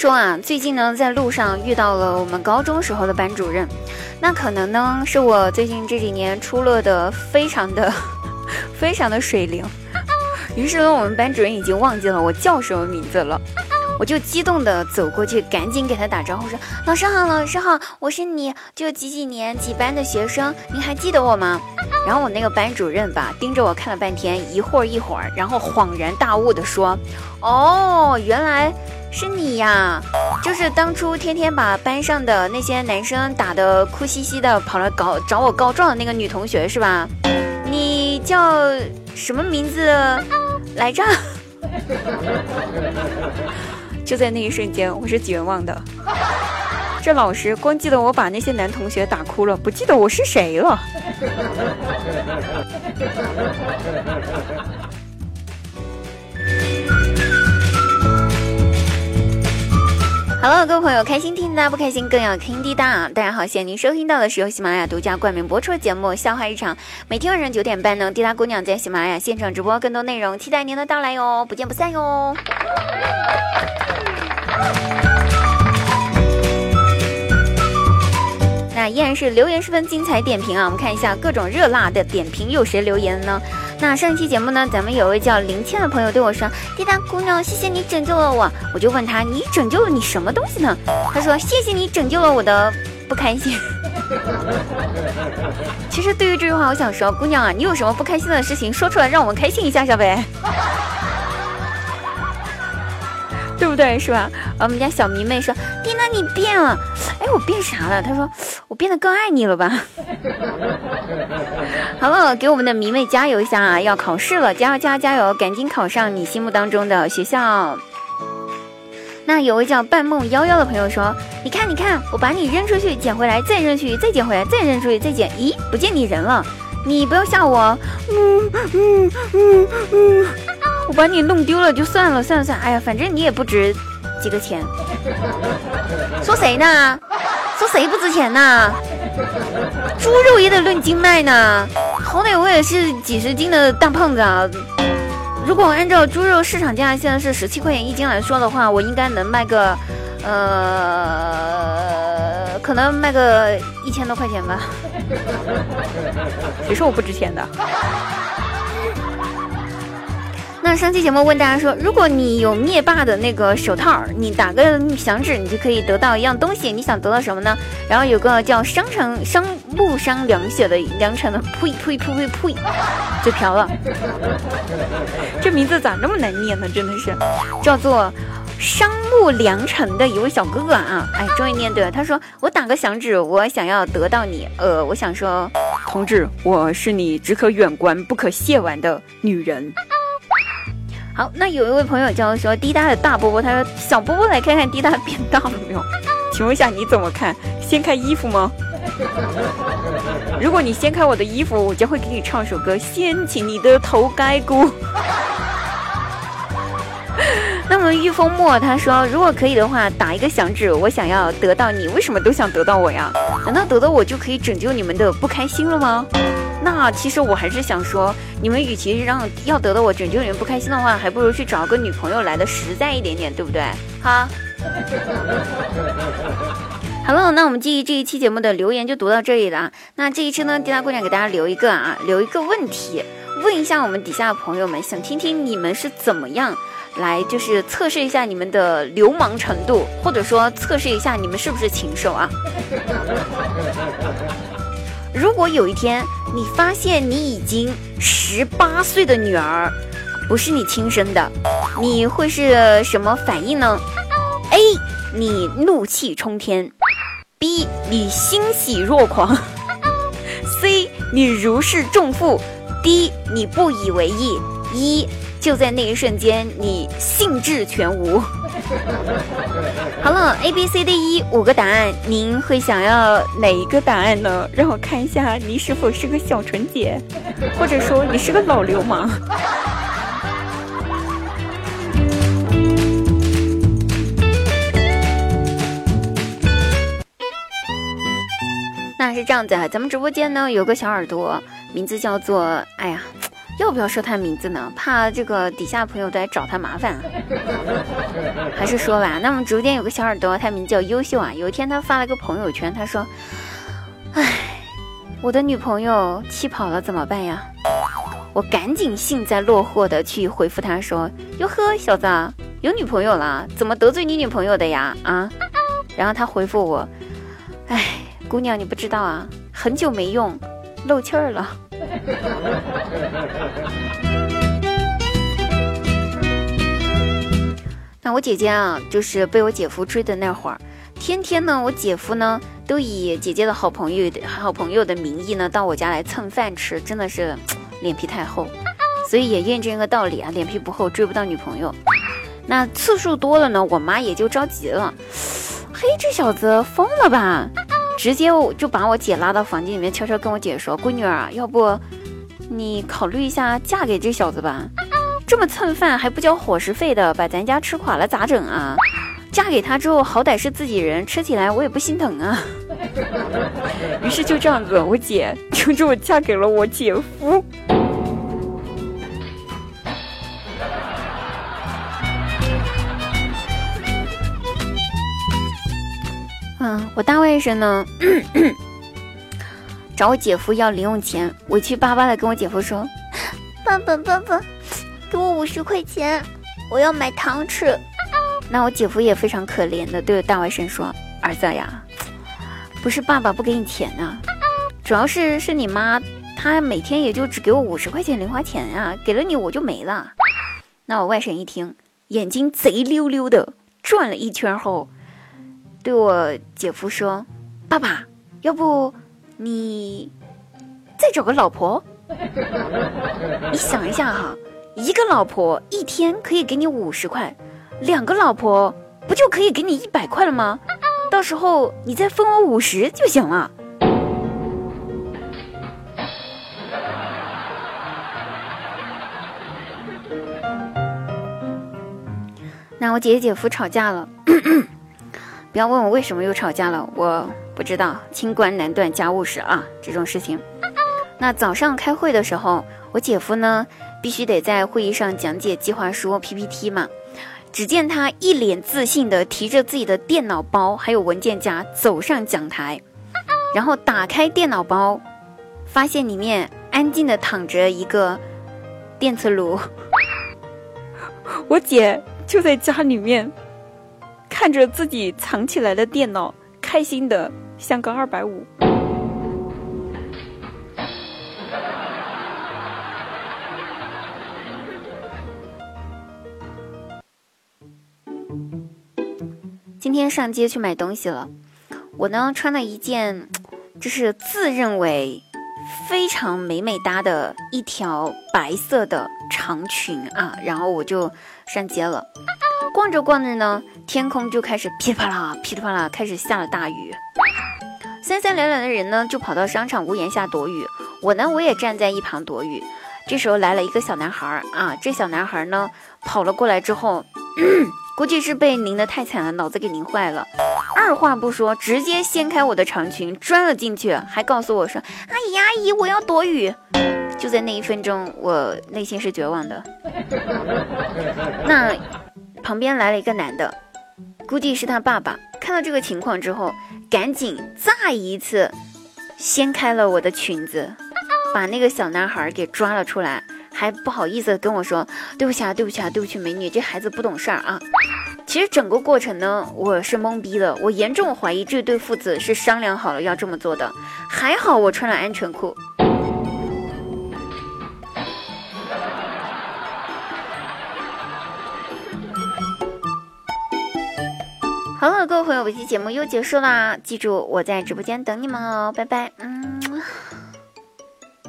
说啊，最近呢在路上遇到了我们高中时候的班主任，那可能呢是我最近这几年出落的非常的 非常的水灵，于是呢我们班主任已经忘记了我叫什么名字了。我就激动的走过去，赶紧给他打招呼说：“老师好，老师好，我是你就几几年几班的学生，你还记得我吗？”然后我那个班主任吧，盯着我看了半天，一会儿一会儿，然后恍然大悟的说：“哦，原来是你呀，就是当初天天把班上的那些男生打得哭兮兮的，跑来搞找我告状的那个女同学是吧？你叫什么名字来着？” 就在那一瞬间，我是绝望的。这老师光记得我把那些男同学打哭了，不记得我是谁了。Hello，各位朋友，开心听滴答，不开心更要听滴答。大家好，现在您收听到的是由喜马拉雅独家冠名播出的节目《笑话日常》，每天晚上九点半呢，滴答姑娘在喜马拉雅现场直播更多内容，期待您的到来哟，不见不散哟。那依然是留言十分精彩，点评啊，我们看一下各种热辣的点评，有谁留言呢？那上一期节目呢，咱们有位叫林倩的朋友对我说：“滴答姑娘，谢谢你拯救了我。”我就问他：“你拯救了你什么东西呢？”他说：“谢谢你拯救了我的不开心。” 其实对于这句话，我想说，姑娘啊，你有什么不开心的事情，说出来让我们开心一下下呗。对不对？是吧？我们家小迷妹说：“蒂娜，你变了。”哎，我变啥了？她说：“我变得更爱你了吧？”好了，给我们的迷妹加油一下啊！要考试了，加油加油加油！赶紧考上你心目当中的学校。那有位叫半梦夭夭的朋友说：“你看，你看，我把你扔出去，捡回来，再扔出去，再捡回来，再扔出去，再捡。咦，不见你人了！你不要吓我。”嗯嗯嗯嗯。我把你弄丢了就算了，算了算了，哎呀，反正你也不值几个钱。说谁呢？说谁不值钱呢？猪肉也得论斤卖呢，好歹我也是几十斤的大胖子啊。如果按照猪肉市场价现在是十七块钱一斤来说的话，我应该能卖个，呃，可能卖个一千多块钱吧。谁说我不值钱的？上期节目问大家说，如果你有灭霸的那个手套，你打个响指，你就可以得到一样东西。你想得到什么呢？然后有个叫商城商木商凉血的凉城的，呸呸呸呸呸，嘴瓢了。这名字咋那么难念呢？真的是，叫做商木良城的一位小哥哥啊！哎，终于念对了。他说：“我打个响指，我想要得到你。呃，我想说，同志，我是你只可远观不可亵玩的女人。”好，那有一位朋友叫说滴答的大波波，他说小波波来看看滴答变大了没有？请问一下你怎么看？掀开衣服吗？如果你掀开我的衣服，我将会给你唱首歌，掀起你的头盖骨。那么御风墨他说，如果可以的话，打一个响指，我想要得到你，为什么都想得到我呀？难道得到我就可以拯救你们的不开心了吗？那其实我还是想说，你们与其让要得到我拯救你们不开心的话，还不如去找个女朋友来的实在一点点，对不对？哈，好了，那我们这一这一期节目的留言就读到这里了。那这一期呢，滴答姑娘给大家留一个啊，留一个问题，问一下我们底下的朋友们，想听听你们是怎么样来，就是测试一下你们的流氓程度，或者说测试一下你们是不是禽兽啊？如果有一天你发现你已经十八岁的女儿不是你亲生的，你会是什么反应呢？A. 你怒气冲天；B. 你欣喜若狂；C. 你如释重负；D. 你不以为意。一就在那一瞬间，你兴致全无。好了，A B C D E 五个答案，您会想要哪一个答案呢？让我看一下，你是否是个小纯洁，或者说你是个老流氓？那是这样子啊，咱们直播间呢有个小耳朵，名字叫做哎呀。要不要说他名字呢？怕这个底下朋友都来找他麻烦。啊 还是说吧。那么竹间有个小耳朵，他名叫优秀啊。有一天他发了个朋友圈，他说：“唉，我的女朋友气跑了，怎么办呀？”我赶紧幸灾乐祸的去回复他说：“哟呵，小子有女朋友了？怎么得罪你女朋友的呀？啊？”然后他回复我：“唉，姑娘你不知道啊，很久没用，漏气儿了。” 那我姐姐啊，就是被我姐夫追的那会儿，天天呢，我姐夫呢都以姐姐的好朋友、好朋友的名义呢到我家来蹭饭吃，真的是。脸皮太厚，所以也验证一个道理啊，脸皮不厚追不到女朋友。那次数多了呢，我妈也就着急了。嘿，这小子疯了吧？直接就把我姐拉到房间里面，悄悄跟我姐说：“闺女儿，要不你考虑一下嫁给这小子吧？这么蹭饭还不交伙食费的，把咱家吃垮了咋整啊？嫁给他之后，好歹是自己人，吃起来我也不心疼啊。”于是就这样子，我姐就这么嫁给了我姐夫。我大外甥呢，找我姐夫要零用钱，委屈巴巴的跟我姐夫说：“爸爸，爸爸，给我五十块钱，我要买糖吃。”那我姐夫也非常可怜的对我大外甥说：“儿子呀。”不是爸爸不给你钱呢，主要是是你妈，她每天也就只给我五十块钱零花钱啊，给了你我就没了。那我外甥一听，眼睛贼溜溜的转了一圈后，对我姐夫说：“爸爸，要不你再找个老婆？你想一下哈，一个老婆一天可以给你五十块，两个老婆不就可以给你一百块了吗？”到时候你再分我五十就行了。那我姐姐姐夫吵架了，不要问我为什么又吵架了，我不知道。清官难断家务事啊，这种事情。那早上开会的时候，我姐夫呢必须得在会议上讲解计划书 PPT 嘛。只见他一脸自信地提着自己的电脑包，还有文件夹走上讲台，然后打开电脑包，发现里面安静地躺着一个电磁炉。我姐就在家里面看着自己藏起来的电脑，开心的像个二百五。今天上街去买东西了，我呢穿了一件，就是自认为非常美美哒的一条白色的长裙啊，然后我就上街了。逛着逛着呢，天空就开始噼里啪啦、噼里啪啦开始下了大雨，三三两两的人呢就跑到商场屋檐下躲雨，我呢我也站在一旁躲雨。这时候来了一个小男孩啊，这小男孩呢跑了过来之后。估计是被淋得太惨了，脑子给淋坏了。二话不说，直接掀开我的长裙，钻了进去，还告诉我说：“阿姨，阿姨，我要躲雨。”就在那一分钟，我内心是绝望的。那旁边来了一个男的，估计是他爸爸。看到这个情况之后，赶紧再一次掀开了我的裙子，把那个小男孩给抓了出来。还不好意思跟我说对不起啊，对不起啊，对不起，美女，这孩子不懂事儿啊。其实整个过程呢，我是懵逼的，我严重怀疑这对父子是商量好了要这么做的。还好我穿了安全裤。好了，各位朋友，本期节目又结束啦，记住我在直播间等你们哦，拜拜，嗯。